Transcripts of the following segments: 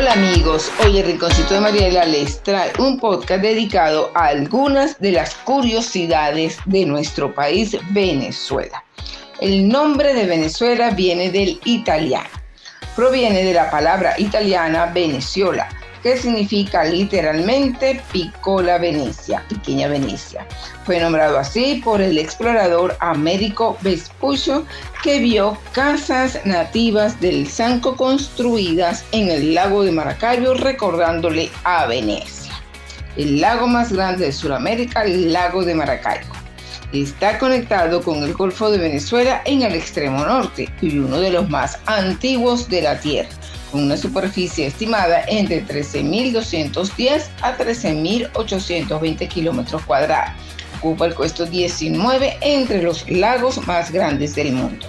Hola amigos, hoy el Rinconcito de Mariela les trae un podcast dedicado a algunas de las curiosidades de nuestro país Venezuela. El nombre de Venezuela viene del italiano. Proviene de la palabra italiana Venezuela, que significa literalmente Piccola Venecia, pequeña Venecia. Fue nombrado así por el explorador Américo Vespuccio, que vio casas nativas del Sanco construidas en el lago de Maracaibo, recordándole a Venecia. El lago más grande de Sudamérica, el lago de Maracaibo. Está conectado con el Golfo de Venezuela en el extremo norte y uno de los más antiguos de la Tierra con una superficie estimada entre 13.210 a 13.820 kilómetros cuadrados. Ocupa el puesto 19 entre los lagos más grandes del mundo.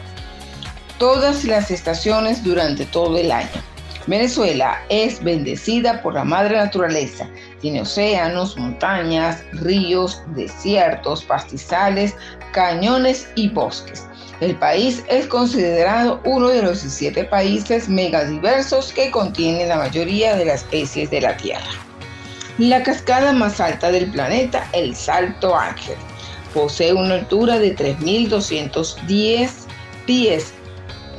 Todas las estaciones durante todo el año. Venezuela es bendecida por la madre naturaleza. Tiene océanos, montañas, ríos, desiertos, pastizales, cañones y bosques. El país es considerado uno de los siete países megadiversos que contienen la mayoría de las especies de la Tierra. La cascada más alta del planeta, el Salto Ángel, posee una altura de 3.210 pies,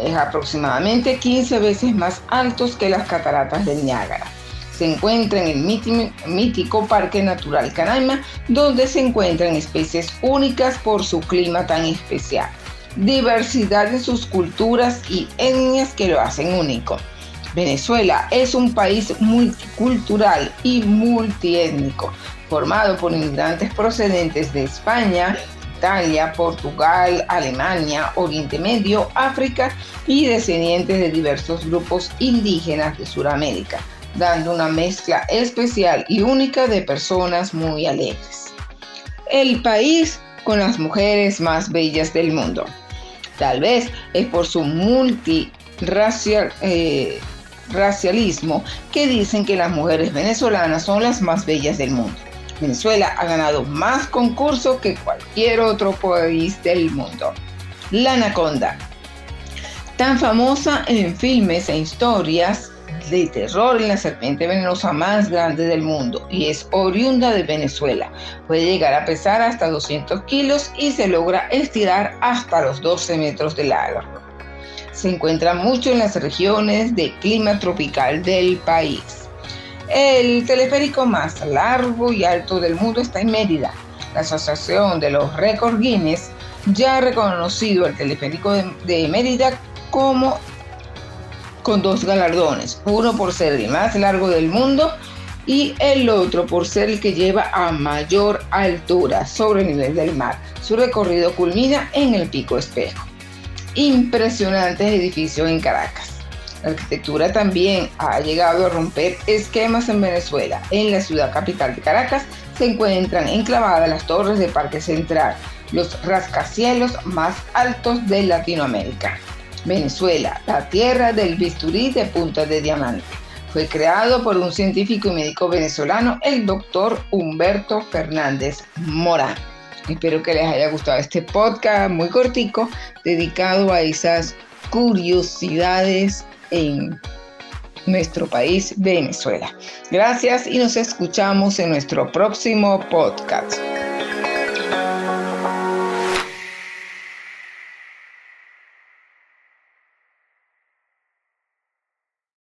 es aproximadamente 15 veces más altos que las cataratas del Niágara. Se encuentra en el mítico Parque Natural Canaima, donde se encuentran especies únicas por su clima tan especial diversidad en sus culturas y etnias que lo hacen único. Venezuela es un país multicultural y multiétnico, formado por inmigrantes procedentes de España, Italia, Portugal, Alemania, Oriente Medio, África y descendientes de diversos grupos indígenas de Sudamérica, dando una mezcla especial y única de personas muy alegres. El país con las mujeres más bellas del mundo. Tal vez es por su multiracialismo eh, que dicen que las mujeres venezolanas son las más bellas del mundo. Venezuela ha ganado más concursos que cualquier otro país del mundo. La Anaconda, tan famosa en filmes e historias de terror en la serpiente venenosa más grande del mundo y es oriunda de Venezuela. Puede llegar a pesar hasta 200 kilos y se logra estirar hasta los 12 metros de largo. Se encuentra mucho en las regiones de clima tropical del país. El teleférico más largo y alto del mundo está en Mérida. La Asociación de los Récords Guinness ya ha reconocido el teleférico de, de Mérida como con dos galardones, uno por ser el más largo del mundo y el otro por ser el que lleva a mayor altura sobre el nivel del mar. Su recorrido culmina en el Pico Espejo. Impresionante edificio en Caracas. La arquitectura también ha llegado a romper esquemas en Venezuela. En la ciudad capital de Caracas se encuentran enclavadas las torres de Parque Central, los rascacielos más altos de Latinoamérica. Venezuela, la tierra del bisturí de punta de diamante. Fue creado por un científico y médico venezolano, el doctor Humberto Fernández Morán. Espero que les haya gustado este podcast muy cortico, dedicado a esas curiosidades en nuestro país, Venezuela. Gracias y nos escuchamos en nuestro próximo podcast.